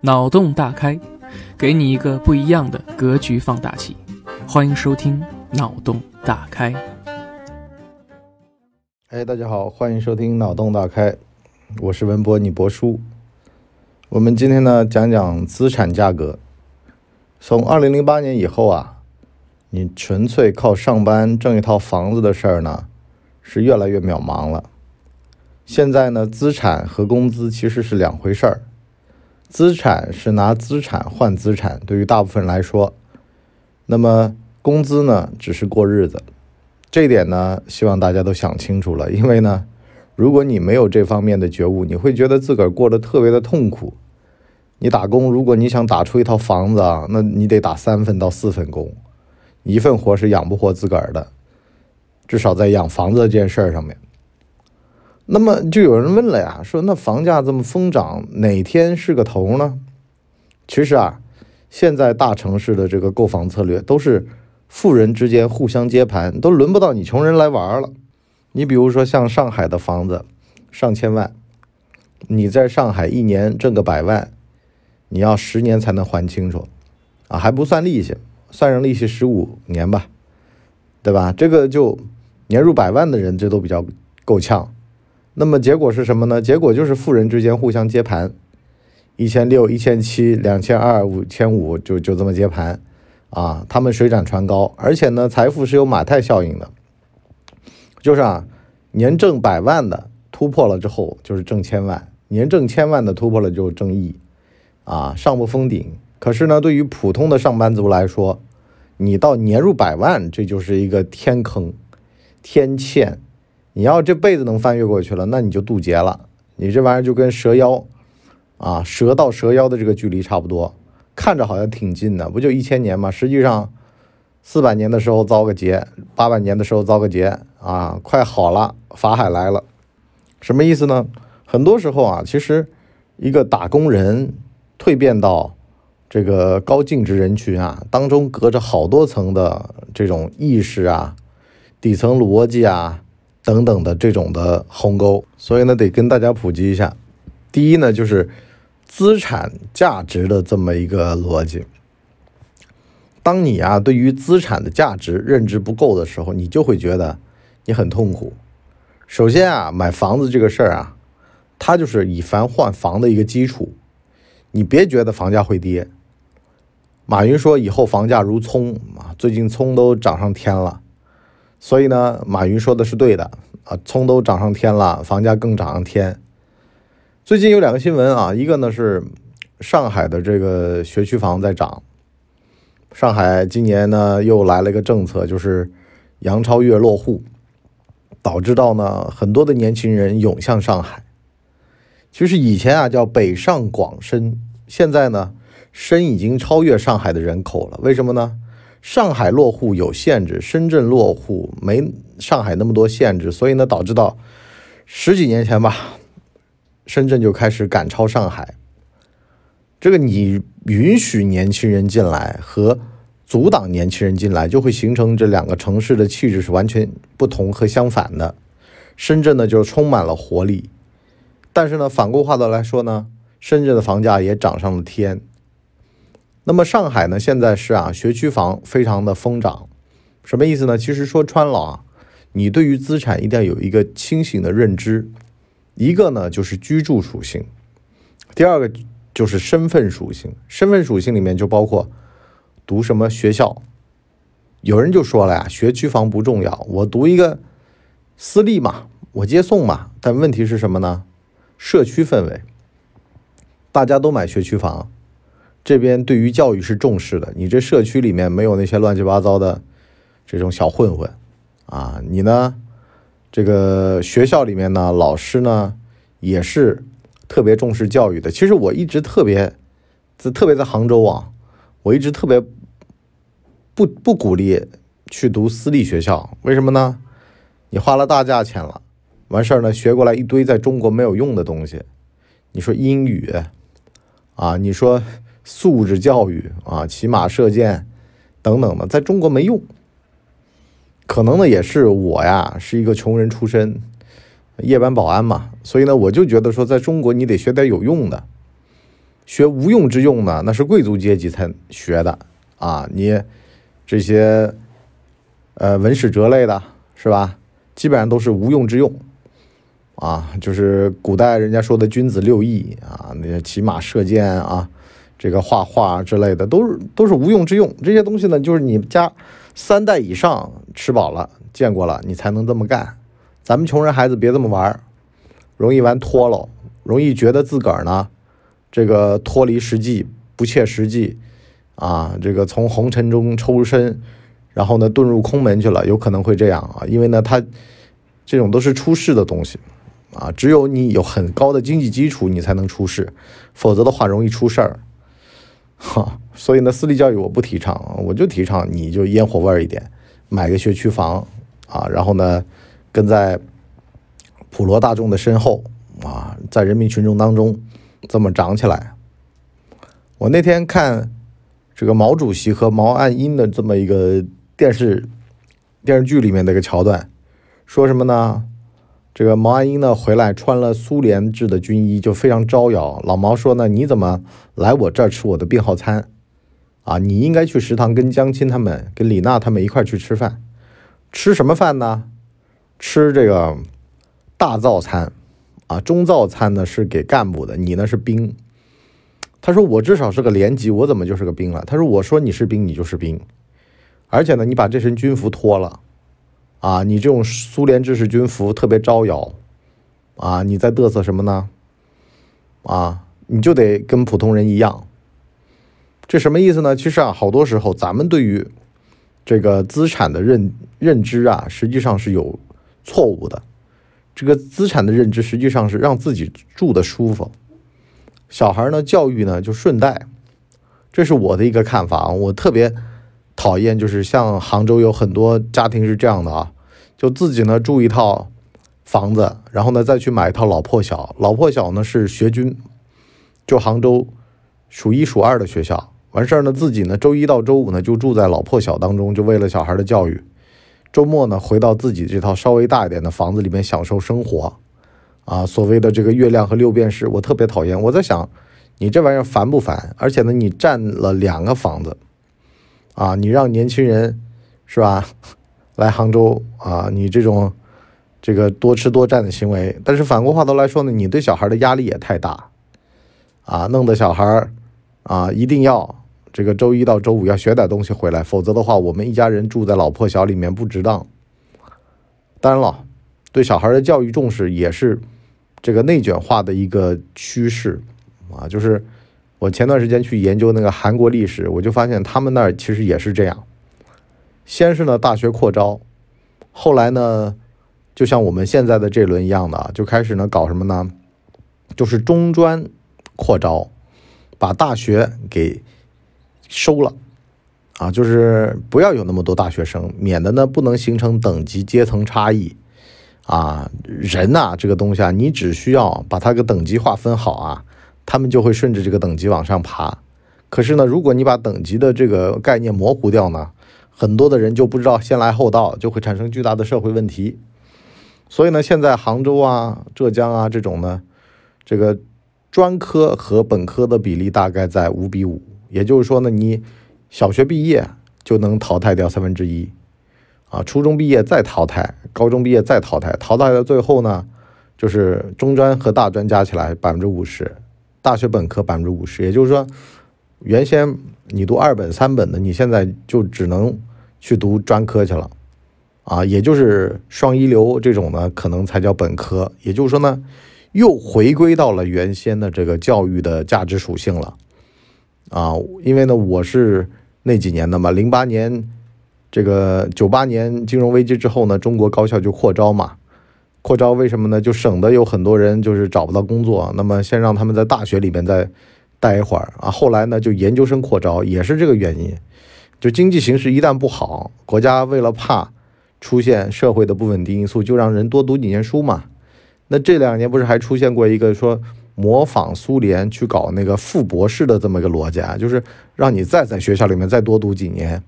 脑洞大开，给你一个不一样的格局放大器。欢迎收听《脑洞大开》。哎，大家好，欢迎收听《脑洞大开》，我是文博，你博叔。我们今天呢讲讲资产价格。从二零零八年以后啊，你纯粹靠上班挣一套房子的事儿呢，是越来越渺茫了。现在呢，资产和工资其实是两回事儿。资产是拿资产换资产，对于大部分人来说，那么工资呢，只是过日子。这点呢，希望大家都想清楚了。因为呢，如果你没有这方面的觉悟，你会觉得自个儿过得特别的痛苦。你打工，如果你想打出一套房子啊，那你得打三份到四份工，一份活是养不活自个儿的，至少在养房子这件事儿上面。那么就有人问了呀，说那房价这么疯涨，哪天是个头呢？其实啊，现在大城市的这个购房策略都是富人之间互相接盘，都轮不到你穷人来玩了。你比如说像上海的房子，上千万，你在上海一年挣个百万，你要十年才能还清楚，啊，还不算利息，算上利息十五年吧，对吧？这个就年入百万的人，这都比较够呛。那么结果是什么呢？结果就是富人之间互相接盘，一千六、一千七、两千二、五千五，就就这么接盘，啊，他们水涨船高，而且呢，财富是有马太效应的，就是啊，年挣百万的突破了之后就是挣千万，年挣千万的突破了就挣亿，啊，上不封顶。可是呢，对于普通的上班族来说，你到年入百万，这就是一个天坑、天堑。你要这辈子能翻越过去了，那你就渡劫了。你这玩意儿就跟蛇妖，啊，蛇到蛇妖的这个距离差不多，看着好像挺近的，不就一千年吗？实际上，四百年的时候遭个劫，八百年的时候遭个劫，啊，快好了，法海来了，什么意思呢？很多时候啊，其实一个打工人蜕变到这个高净值人群啊，当中隔着好多层的这种意识啊，底层逻辑啊。等等的这种的鸿沟，所以呢，得跟大家普及一下。第一呢，就是资产价值的这么一个逻辑。当你啊对于资产的价值认知不够的时候，你就会觉得你很痛苦。首先啊，买房子这个事儿啊，它就是以房换房的一个基础。你别觉得房价会跌。马云说以后房价如葱啊，最近葱都涨上天了。所以呢，马云说的是对的啊，葱都涨上天了，房价更涨上天。最近有两个新闻啊，一个呢是上海的这个学区房在涨，上海今年呢又来了一个政策，就是杨超越落户，导致到呢很多的年轻人涌向上海。其实以前啊叫北上广深，现在呢深已经超越上海的人口了，为什么呢？上海落户有限制，深圳落户没上海那么多限制，所以呢，导致到十几年前吧，深圳就开始赶超上海。这个你允许年轻人进来和阻挡年轻人进来，就会形成这两个城市的气质是完全不同和相反的。深圳呢，就充满了活力，但是呢，反过话的来说呢，深圳的房价也涨上了天。那么上海呢？现在是啊，学区房非常的疯涨，什么意思呢？其实说穿了啊，你对于资产一定要有一个清醒的认知。一个呢就是居住属性，第二个就是身份属性。身份属性里面就包括读什么学校。有人就说了呀，学区房不重要，我读一个私立嘛，我接送嘛。但问题是什么呢？社区氛围，大家都买学区房。这边对于教育是重视的，你这社区里面没有那些乱七八糟的这种小混混啊，你呢，这个学校里面呢，老师呢也是特别重视教育的。其实我一直特别，特别在杭州啊，我一直特别不不鼓励去读私立学校，为什么呢？你花了大价钱了，完事儿呢，学过来一堆在中国没有用的东西，你说英语啊，你说。素质教育啊，骑马射箭等等的，在中国没用。可能呢，也是我呀，是一个穷人出身，夜班保安嘛，所以呢，我就觉得说，在中国你得学点有用的。学无用之用呢，那是贵族阶级才学的啊。你这些呃文史哲类的，是吧？基本上都是无用之用啊，就是古代人家说的君子六艺啊，那些骑马射箭啊，这个画画之类的，都是都是无用之用。这些东西呢，就是你家三代以上吃饱了见过了，你才能这么干。咱们穷人孩子别这么玩，容易玩脱了，容易觉得自个儿呢。这个脱离实际，不切实际，啊，这个从红尘中抽身，然后呢遁入空门去了，有可能会这样啊，因为呢，他这种都是出世的东西，啊，只有你有很高的经济基础，你才能出世，否则的话容易出事儿，哈，所以呢，私立教育我不提倡，我就提倡你就烟火味儿一点，买个学区房，啊，然后呢，跟在普罗大众的身后，啊，在人民群众当中。这么长起来。我那天看这个毛主席和毛岸英的这么一个电视电视剧里面的一个桥段，说什么呢？这个毛岸英呢回来穿了苏联制的军衣，就非常招摇。老毛说呢：“你怎么来我这儿吃我的病号餐？啊，你应该去食堂跟江青他们、跟李娜他们一块去吃饭。吃什么饭呢？吃这个大灶餐。”啊，中灶餐呢是给干部的，你呢是兵。他说我至少是个连级，我怎么就是个兵了？他说我说你是兵，你就是兵。而且呢，你把这身军服脱了，啊，你这种苏联制式军服特别招摇，啊，你在嘚瑟什么呢？啊，你就得跟普通人一样。这什么意思呢？其实啊，好多时候咱们对于这个资产的认认知啊，实际上是有错误的。这个资产的认知实际上是让自己住的舒服，小孩呢教育呢就顺带，这是我的一个看法啊。我特别讨厌就是像杭州有很多家庭是这样的啊，就自己呢住一套房子，然后呢再去买一套老破小，老破小呢是学军，就杭州数一数二的学校，完事儿呢自己呢周一到周五呢就住在老破小当中，就为了小孩的教育。周末呢，回到自己这套稍微大一点的房子里面享受生活，啊，所谓的这个月亮和六便士，我特别讨厌。我在想，你这玩意儿烦不烦？而且呢，你占了两个房子，啊，你让年轻人是吧，来杭州啊，你这种这个多吃多占的行为，但是反过话头来说呢，你对小孩的压力也太大，啊，弄得小孩啊一定要。这个周一到周五要学点东西回来，否则的话，我们一家人住在老破小里面不值当。当然了，对小孩的教育重视也是这个内卷化的一个趋势啊。就是我前段时间去研究那个韩国历史，我就发现他们那儿其实也是这样。先是呢大学扩招，后来呢，就像我们现在的这轮一样的，就开始呢搞什么呢？就是中专扩招，把大学给。收了，啊，就是不要有那么多大学生，免得呢不能形成等级阶层差异，啊，人呐这个东西啊，你只需要把它个等级划分好啊，他们就会顺着这个等级往上爬。可是呢，如果你把等级的这个概念模糊掉呢，很多的人就不知道先来后到，就会产生巨大的社会问题。所以呢，现在杭州啊、浙江啊这种呢，这个专科和本科的比例大概在五比五。也就是说呢，你小学毕业就能淘汰掉三分之一，啊，初中毕业再淘汰，高中毕业再淘汰，淘汰到最后呢，就是中专和大专加起来百分之五十，大学本科百分之五十。也就是说，原先你读二本三本的，你现在就只能去读专科去了，啊，也就是双一流这种呢，可能才叫本科。也就是说呢，又回归到了原先的这个教育的价值属性了。啊，因为呢，我是那几年的嘛，零八年，这个九八年金融危机之后呢，中国高校就扩招嘛，扩招为什么呢？就省得有很多人就是找不到工作，那么先让他们在大学里面再待一会儿啊。后来呢，就研究生扩招，也是这个原因。就经济形势一旦不好，国家为了怕出现社会的不稳定因素，就让人多读几年书嘛。那这两年不是还出现过一个说？模仿苏联去搞那个副博士的这么一个逻辑啊，就是让你再在学校里面再多读几年，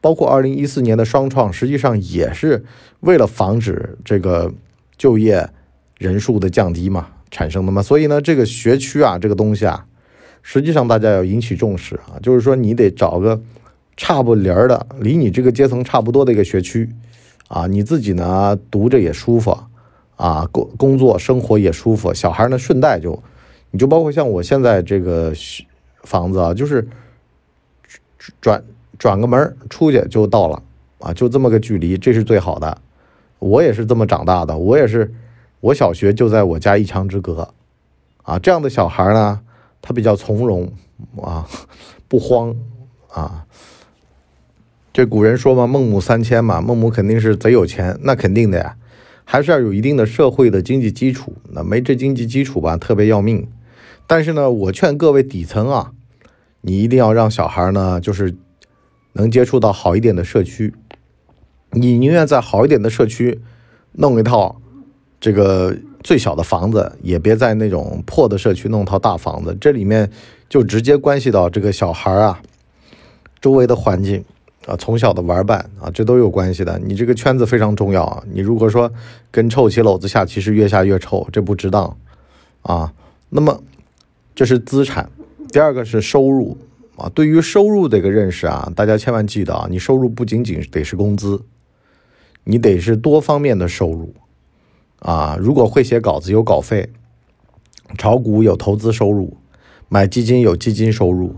包括二零一四年的双创，实际上也是为了防止这个就业人数的降低嘛产生的嘛。所以呢，这个学区啊，这个东西啊，实际上大家要引起重视啊，就是说你得找个差不离儿的，离你这个阶层差不多的一个学区啊，你自己呢读着也舒服啊，工工作生活也舒服，小孩呢顺带就，你就包括像我现在这个房子啊，就是转转个门出去就到了啊，就这么个距离，这是最好的。我也是这么长大的，我也是，我小学就在我家一墙之隔，啊，这样的小孩呢，他比较从容啊，不慌啊。这古人说嘛，孟母三迁嘛，孟母肯定是贼有钱，那肯定的呀，还是要有一定的社会的经济基础，那没这经济基础吧，特别要命。但是呢，我劝各位底层啊，你一定要让小孩呢，就是能接触到好一点的社区。你宁愿在好一点的社区弄一套这个最小的房子，也别在那种破的社区弄套大房子。这里面就直接关系到这个小孩啊周围的环境啊，从小的玩伴啊，这都有关系的。你这个圈子非常重要啊。你如果说跟臭棋篓子下棋是越下越臭，这不值当啊。那么这是资产，第二个是收入啊。对于收入这个认识啊，大家千万记得啊，你收入不仅仅得是工资。你得是多方面的收入，啊，如果会写稿子有稿费，炒股有投资收入，买基金有基金收入，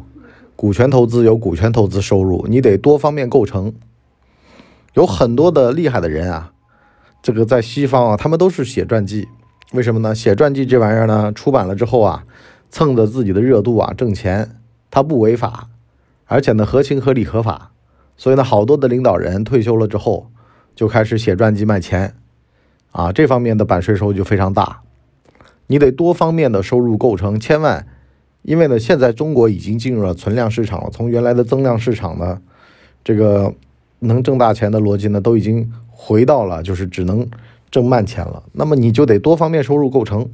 股权投资有股权投资收入，你得多方面构成。有很多的厉害的人啊，这个在西方啊，他们都是写传记，为什么呢？写传记这玩意儿呢，出版了之后啊，蹭着自己的热度啊挣钱，他不违法，而且呢合情合理合法，所以呢，好多的领导人退休了之后。就开始写传记卖钱，啊，这方面的版税收入就非常大。你得多方面的收入构成，千万，因为呢，现在中国已经进入了存量市场了，从原来的增量市场呢，这个能挣大钱的逻辑呢，都已经回到了就是只能挣慢钱了。那么你就得多方面收入构成，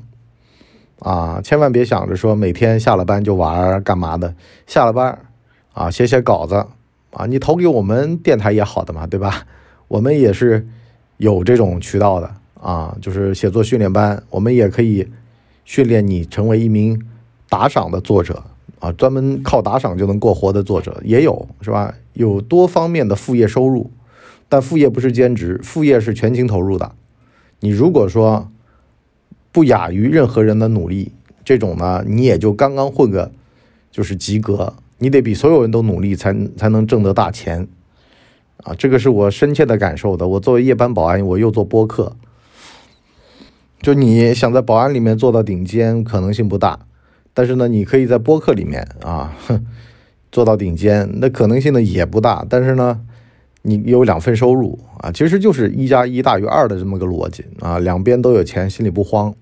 啊，千万别想着说每天下了班就玩干嘛的，下了班啊写写稿子啊，你投给我们电台也好的嘛，对吧？我们也是有这种渠道的啊，就是写作训练班，我们也可以训练你成为一名打赏的作者啊，专门靠打赏就能过活的作者也有，是吧？有多方面的副业收入，但副业不是兼职，副业是全情投入的。你如果说不亚于任何人的努力，这种呢，你也就刚刚混个就是及格，你得比所有人都努力才才能挣得大钱。啊，这个是我深切的感受的。我作为夜班保安，我又做播客，就你想在保安里面做到顶尖，可能性不大。但是呢，你可以在播客里面啊，做到顶尖，那可能性呢也不大。但是呢，你有两份收入啊，其实就是一加一大于二的这么个逻辑啊，两边都有钱，心里不慌。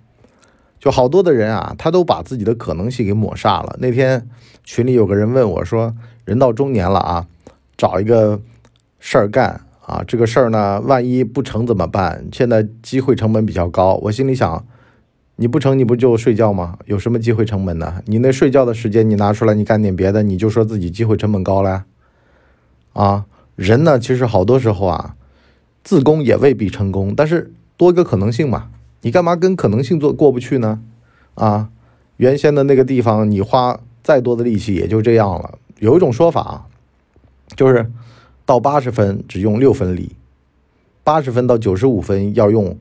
就好多的人啊，他都把自己的可能性给抹煞了。那天群里有个人问我说：“人到中年了啊，找一个。”事儿干啊，这个事儿呢，万一不成怎么办？现在机会成本比较高，我心里想，你不成你不就睡觉吗？有什么机会成本呢？你那睡觉的时间你拿出来，你干点别的，你就说自己机会成本高了。啊，人呢，其实好多时候啊，自宫也未必成功，但是多个可能性嘛，你干嘛跟可能性做过不去呢？啊，原先的那个地方，你花再多的力气也就这样了。有一种说法，就是。到八十分只用六分力，八十分到九十五分要用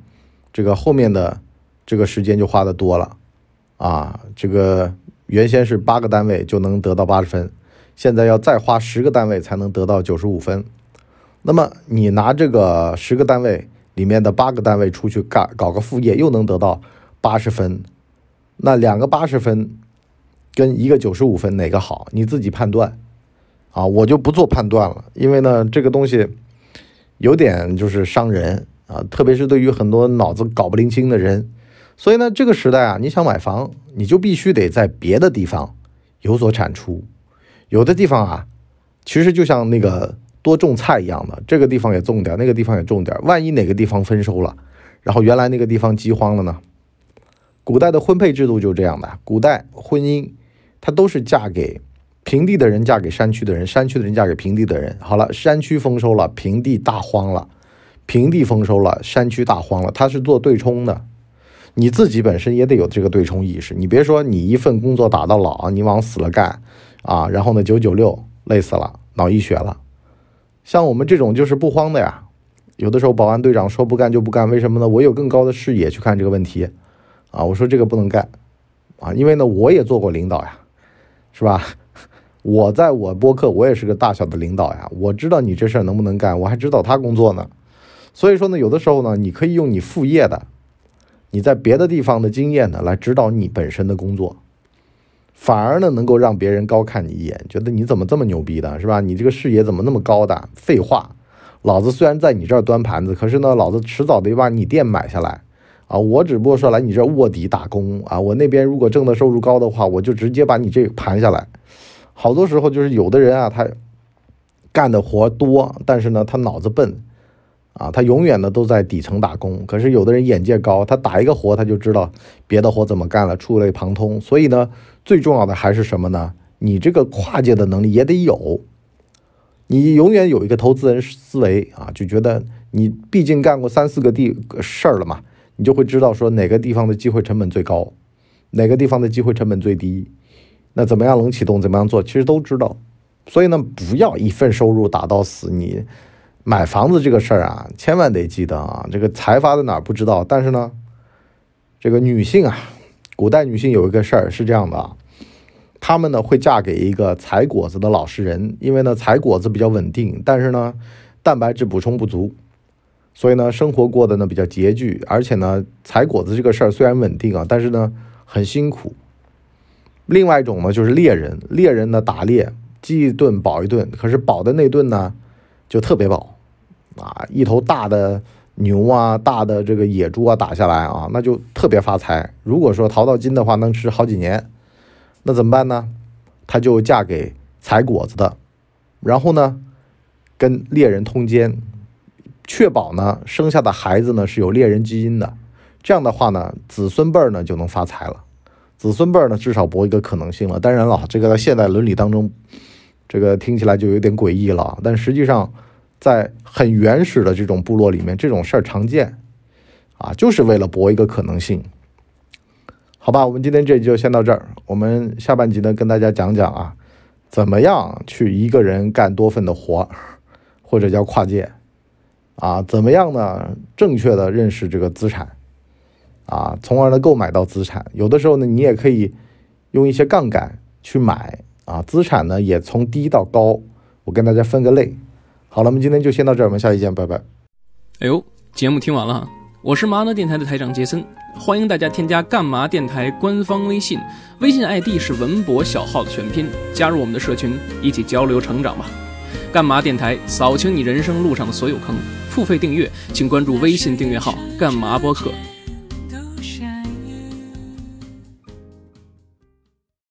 这个后面的这个时间就花的多了啊！这个原先是八个单位就能得到八十分，现在要再花十个单位才能得到九十五分。那么你拿这个十个单位里面的八个单位出去干搞个副业，又能得到八十分，那两个八十分跟一个九十五分哪个好？你自己判断。啊，我就不做判断了，因为呢，这个东西有点就是伤人啊，特别是对于很多脑子搞不灵清的人。所以呢，这个时代啊，你想买房，你就必须得在别的地方有所产出。有的地方啊，其实就像那个多种菜一样的，这个地方也种点，那个地方也种点。万一哪个地方丰收了，然后原来那个地方饥荒了呢？古代的婚配制度就是这样的，古代婚姻它都是嫁给。平地的人嫁给山区的人，山区的人嫁给平地的人。好了，山区丰收了，平地大荒了；平地丰收了，山区大荒了。它是做对冲的。你自己本身也得有这个对冲意识。你别说你一份工作打到老，你往死了干啊，然后呢九九六累死了，脑溢血了。像我们这种就是不慌的呀。有的时候保安队长说不干就不干，为什么呢？我有更高的视野去看这个问题啊。我说这个不能干啊，因为呢我也做过领导呀，是吧？我在我播客，我也是个大小的领导呀，我知道你这事儿能不能干，我还指导他工作呢。所以说呢，有的时候呢，你可以用你副业的，你在别的地方的经验呢，来指导你本身的工作，反而呢，能够让别人高看你一眼，觉得你怎么这么牛逼的，是吧？你这个视野怎么那么高的？废话，老子虽然在你这儿端盘子，可是呢，老子迟早得把你店买下来啊！我只不过说来你这儿卧底打工啊，我那边如果挣的收入高的话，我就直接把你这盘下来。好多时候就是有的人啊，他干的活多，但是呢，他脑子笨，啊，他永远呢都在底层打工。可是有的人眼界高，他打一个活他就知道别的活怎么干了，触类旁通。所以呢，最重要的还是什么呢？你这个跨界的能力也得有。你永远有一个投资人思维啊，就觉得你毕竟干过三四个地事儿了嘛，你就会知道说哪个地方的机会成本最高，哪个地方的机会成本最低。那怎么样能启动？怎么样做？其实都知道，所以呢，不要一份收入打到死。你买房子这个事儿啊，千万得记得啊，这个财发在哪儿不知道。但是呢，这个女性啊，古代女性有一个事儿是这样的啊，她们呢会嫁给一个采果子的老实人，因为呢采果子比较稳定，但是呢蛋白质补充不足，所以呢生活过得呢比较拮据，而且呢采果子这个事儿虽然稳定啊，但是呢很辛苦。另外一种呢，就是猎人。猎人呢，打猎，饥一顿饱一顿。可是饱的那顿呢，就特别饱，啊，一头大的牛啊，大的这个野猪啊，打下来啊，那就特别发财。如果说淘到金的话，能吃好几年。那怎么办呢？她就嫁给采果子的，然后呢，跟猎人通奸，确保呢生下的孩子呢是有猎人基因的。这样的话呢，子孙辈儿呢就能发财了。子孙辈儿呢，至少搏一个可能性了。当然了，这个在现代伦理当中，这个听起来就有点诡异了。但实际上，在很原始的这种部落里面，这种事儿常见，啊，就是为了博一个可能性。好吧，我们今天这集就先到这儿。我们下半集呢，跟大家讲讲啊，怎么样去一个人干多份的活，或者叫跨界，啊，怎么样呢？正确的认识这个资产。啊，从而呢购买到资产。有的时候呢，你也可以用一些杠杆去买啊，资产呢也从低到高。我跟大家分个类。好了，我们今天就先到这儿，我们下期见，拜拜。哎呦，节目听完了，我是麻辣电台的台长杰森，欢迎大家添加干嘛电台官方微信，微信 ID 是文博小号的全拼，加入我们的社群，一起交流成长吧。干嘛电台扫清你人生路上的所有坑，付费订阅请关注微信订阅号干嘛播客。